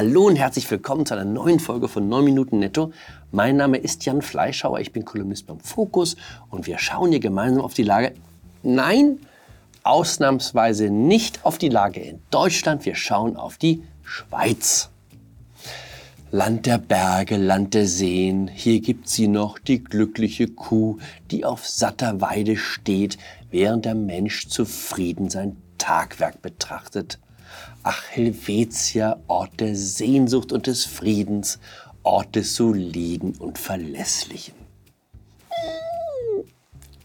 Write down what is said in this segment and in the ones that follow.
Hallo und herzlich willkommen zu einer neuen Folge von 9 Minuten Netto. Mein Name ist Jan Fleischhauer, ich bin Kolumnist beim Fokus und wir schauen hier gemeinsam auf die Lage. Nein, ausnahmsweise nicht auf die Lage in Deutschland, wir schauen auf die Schweiz. Land der Berge, Land der Seen, hier gibt sie noch die glückliche Kuh, die auf satter Weide steht, während der Mensch zufrieden sein Tagwerk betrachtet. Ach, Helvetia, Ort der Sehnsucht und des Friedens, Ort des Soliden und Verlässlichen.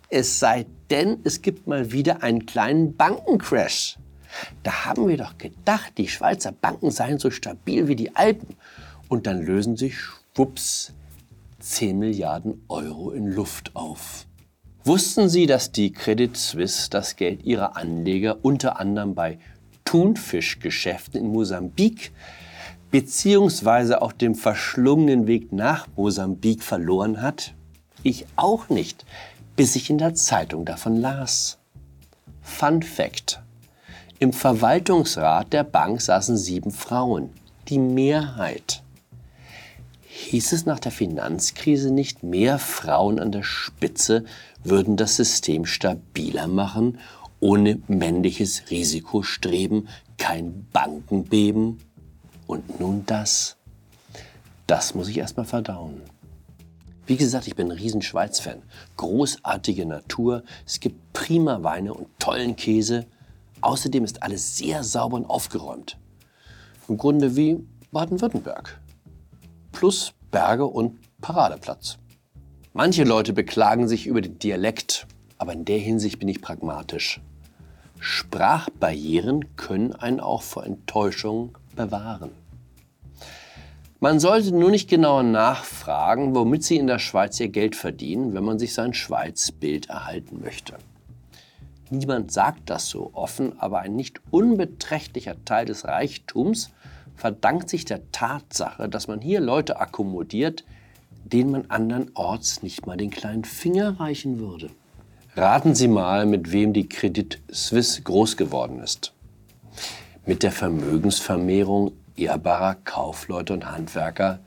Es sei denn, es gibt mal wieder einen kleinen Bankencrash. Da haben wir doch gedacht, die Schweizer Banken seien so stabil wie die Alpen. Und dann lösen sich, schwupps, 10 Milliarden Euro in Luft auf. Wussten Sie, dass die Credit Suisse das Geld ihrer Anleger unter anderem bei Thunfischgeschäften in Mosambik beziehungsweise auf dem verschlungenen Weg nach Mosambik verloren hat? Ich auch nicht, bis ich in der Zeitung davon las. Fun Fact. Im Verwaltungsrat der Bank saßen sieben Frauen, die Mehrheit. Hieß es nach der Finanzkrise nicht, mehr Frauen an der Spitze würden das System stabiler machen ohne männliches Risikostreben kein Bankenbeben. Und nun das. Das muss ich erstmal verdauen. Wie gesagt, ich bin ein riesen Schweiz-Fan. Großartige Natur, es gibt prima Weine und tollen Käse. Außerdem ist alles sehr sauber und aufgeräumt. Im Grunde wie Baden-Württemberg. Plus Berge und Paradeplatz. Manche Leute beklagen sich über den Dialekt, aber in der Hinsicht bin ich pragmatisch. Sprachbarrieren können einen auch vor Enttäuschung bewahren. Man sollte nur nicht genauer nachfragen, womit Sie in der Schweiz Ihr Geld verdienen, wenn man sich sein Schweizbild erhalten möchte. Niemand sagt das so offen, aber ein nicht unbeträchtlicher Teil des Reichtums verdankt sich der Tatsache, dass man hier Leute akkommodiert, denen man andernorts nicht mal den kleinen Finger reichen würde. Raten Sie mal, mit wem die Credit Suisse groß geworden ist. Mit der Vermögensvermehrung ehrbarer Kaufleute und Handwerker,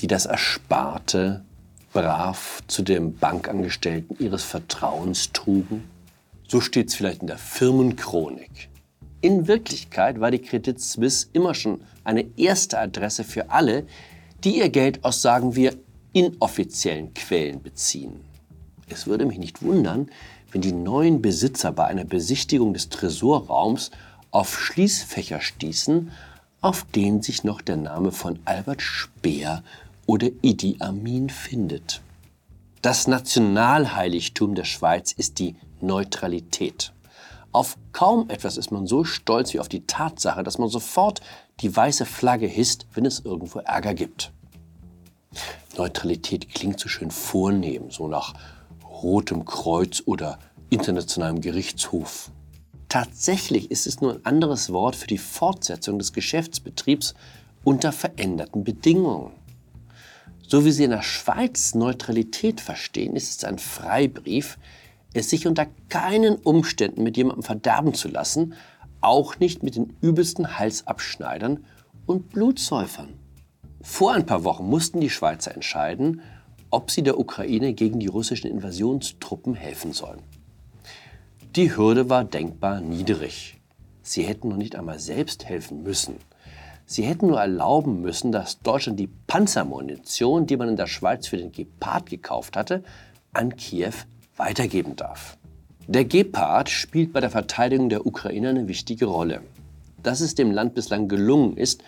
die das Ersparte brav zu dem Bankangestellten ihres Vertrauens trugen? So steht es vielleicht in der Firmenchronik. In Wirklichkeit war die Credit Suisse immer schon eine erste Adresse für alle, die ihr Geld aus, sagen wir, inoffiziellen Quellen beziehen. Es würde mich nicht wundern, wenn die neuen Besitzer bei einer Besichtigung des Tresorraums auf Schließfächer stießen, auf denen sich noch der Name von Albert Speer oder Idi Amin findet. Das Nationalheiligtum der Schweiz ist die Neutralität. Auf kaum etwas ist man so stolz wie auf die Tatsache, dass man sofort die weiße Flagge hisst, wenn es irgendwo Ärger gibt. Neutralität klingt so schön vornehm, so nach Rotem Kreuz oder Internationalem Gerichtshof. Tatsächlich ist es nur ein anderes Wort für die Fortsetzung des Geschäftsbetriebs unter veränderten Bedingungen. So wie Sie in der Schweiz Neutralität verstehen, ist es ein Freibrief, es sich unter keinen Umständen mit jemandem verderben zu lassen, auch nicht mit den übelsten Halsabschneidern und Blutsäufern. Vor ein paar Wochen mussten die Schweizer entscheiden, ob sie der Ukraine gegen die russischen Invasionstruppen helfen sollen. Die Hürde war denkbar niedrig. Sie hätten noch nicht einmal selbst helfen müssen. Sie hätten nur erlauben müssen, dass Deutschland die Panzermunition, die man in der Schweiz für den Gepard gekauft hatte, an Kiew weitergeben darf. Der Gepard spielt bei der Verteidigung der Ukraine eine wichtige Rolle. Dass es dem Land bislang gelungen ist,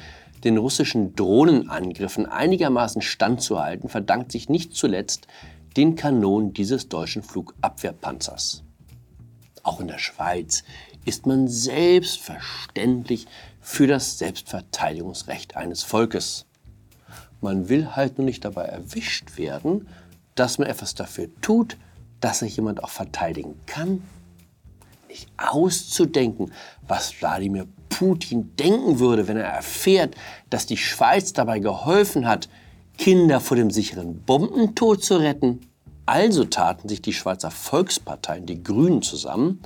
den russischen Drohnenangriffen einigermaßen standzuhalten, verdankt sich nicht zuletzt den Kanonen dieses deutschen Flugabwehrpanzers. Auch in der Schweiz ist man selbstverständlich für das Selbstverteidigungsrecht eines Volkes. Man will halt nur nicht dabei erwischt werden, dass man etwas dafür tut, dass sich jemand auch verteidigen kann. Nicht auszudenken, was Wladimir Putin denken würde, wenn er erfährt, dass die Schweiz dabei geholfen hat, Kinder vor dem sicheren Bombentod zu retten. Also taten sich die Schweizer Volksparteien, die Grünen, zusammen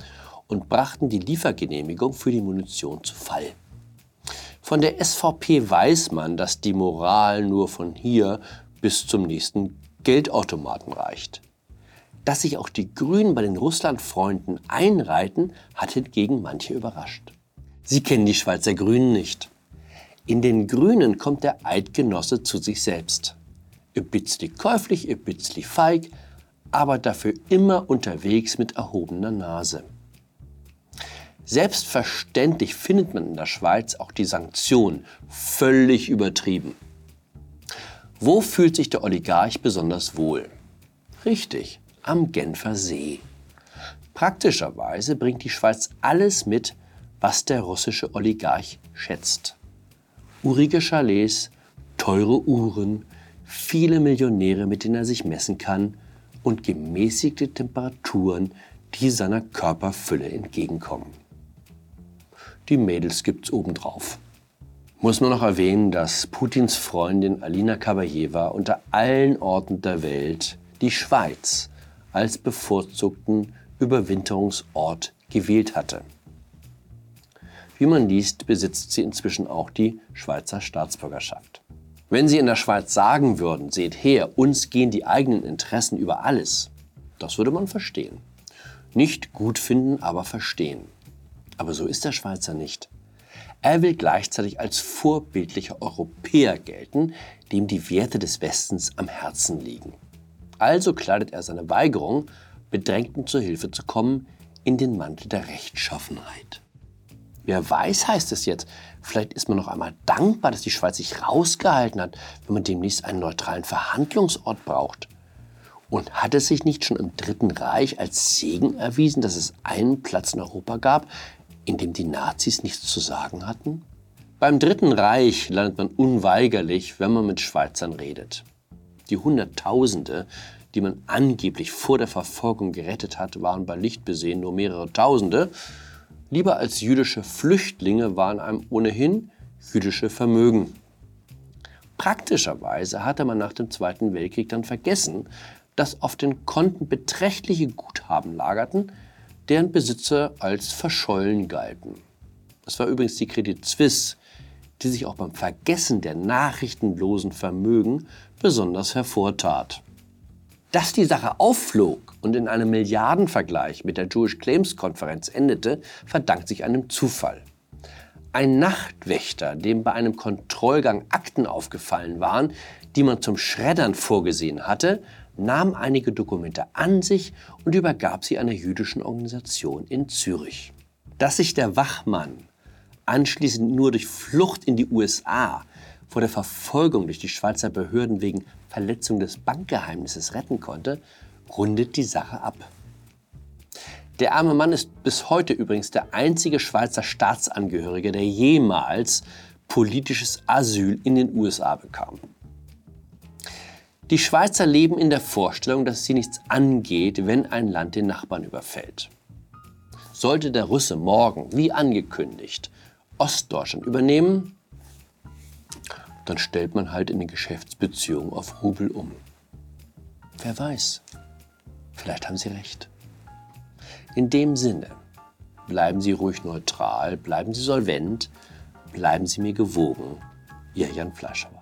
und brachten die Liefergenehmigung für die Munition zu Fall. Von der SVP weiß man, dass die Moral nur von hier bis zum nächsten Geldautomaten reicht. Dass sich auch die Grünen bei den Russlandfreunden einreiten, hat hingegen manche überrascht. Sie kennen die Schweizer Grünen nicht. In den Grünen kommt der Eidgenosse zu sich selbst. Bisschen käuflich, bisschen feig, aber dafür immer unterwegs mit erhobener Nase. Selbstverständlich findet man in der Schweiz auch die Sanktionen völlig übertrieben. Wo fühlt sich der Oligarch besonders wohl? Richtig, am Genfer See. Praktischerweise bringt die Schweiz alles mit, was der russische Oligarch schätzt. Urige Chalets, teure Uhren, viele Millionäre, mit denen er sich messen kann und gemäßigte Temperaturen, die seiner Körperfülle entgegenkommen. Die Mädels gibt's obendrauf. Muss nur noch erwähnen, dass Putins Freundin Alina Kabajewa unter allen Orten der Welt die Schweiz als bevorzugten Überwinterungsort gewählt hatte. Wie man liest, besitzt sie inzwischen auch die Schweizer Staatsbürgerschaft. Wenn sie in der Schweiz sagen würden, seht her, uns gehen die eigenen Interessen über alles, das würde man verstehen. Nicht gut finden, aber verstehen. Aber so ist der Schweizer nicht. Er will gleichzeitig als vorbildlicher Europäer gelten, dem die Werte des Westens am Herzen liegen. Also kleidet er seine Weigerung, Bedrängten zur Hilfe zu kommen, in den Mantel der Rechtschaffenheit. Wer weiß, heißt es jetzt, vielleicht ist man noch einmal dankbar, dass die Schweiz sich rausgehalten hat, wenn man demnächst einen neutralen Verhandlungsort braucht. Und hat es sich nicht schon im Dritten Reich als Segen erwiesen, dass es einen Platz in Europa gab, in dem die Nazis nichts zu sagen hatten? Beim Dritten Reich landet man unweigerlich, wenn man mit Schweizern redet. Die Hunderttausende, die man angeblich vor der Verfolgung gerettet hat, waren bei Licht besehen nur mehrere Tausende. Lieber als jüdische Flüchtlinge waren einem ohnehin jüdische Vermögen. Praktischerweise hatte man nach dem Zweiten Weltkrieg dann vergessen, dass auf den Konten beträchtliche Guthaben lagerten, deren Besitzer als verschollen galten. Das war übrigens die Credit Suisse, die sich auch beim Vergessen der nachrichtenlosen Vermögen besonders hervortat. Dass die Sache aufflog und in einem Milliardenvergleich mit der Jewish Claims Konferenz endete, verdankt sich einem Zufall. Ein Nachtwächter, dem bei einem Kontrollgang Akten aufgefallen waren, die man zum Schreddern vorgesehen hatte, nahm einige Dokumente an sich und übergab sie einer jüdischen Organisation in Zürich. Dass sich der Wachmann anschließend nur durch Flucht in die USA vor der Verfolgung durch die Schweizer Behörden wegen Verletzung des Bankgeheimnisses retten konnte, rundet die Sache ab. Der arme Mann ist bis heute übrigens der einzige Schweizer Staatsangehörige, der jemals politisches Asyl in den USA bekam. Die Schweizer leben in der Vorstellung, dass sie nichts angeht, wenn ein Land den Nachbarn überfällt. Sollte der Russe morgen, wie angekündigt, Ostdeutschland übernehmen, dann stellt man halt in den Geschäftsbeziehungen auf Rubel um. Wer weiß, vielleicht haben Sie recht. In dem Sinne, bleiben Sie ruhig neutral, bleiben Sie solvent, bleiben Sie mir gewogen. Ihr Jan Fleischer.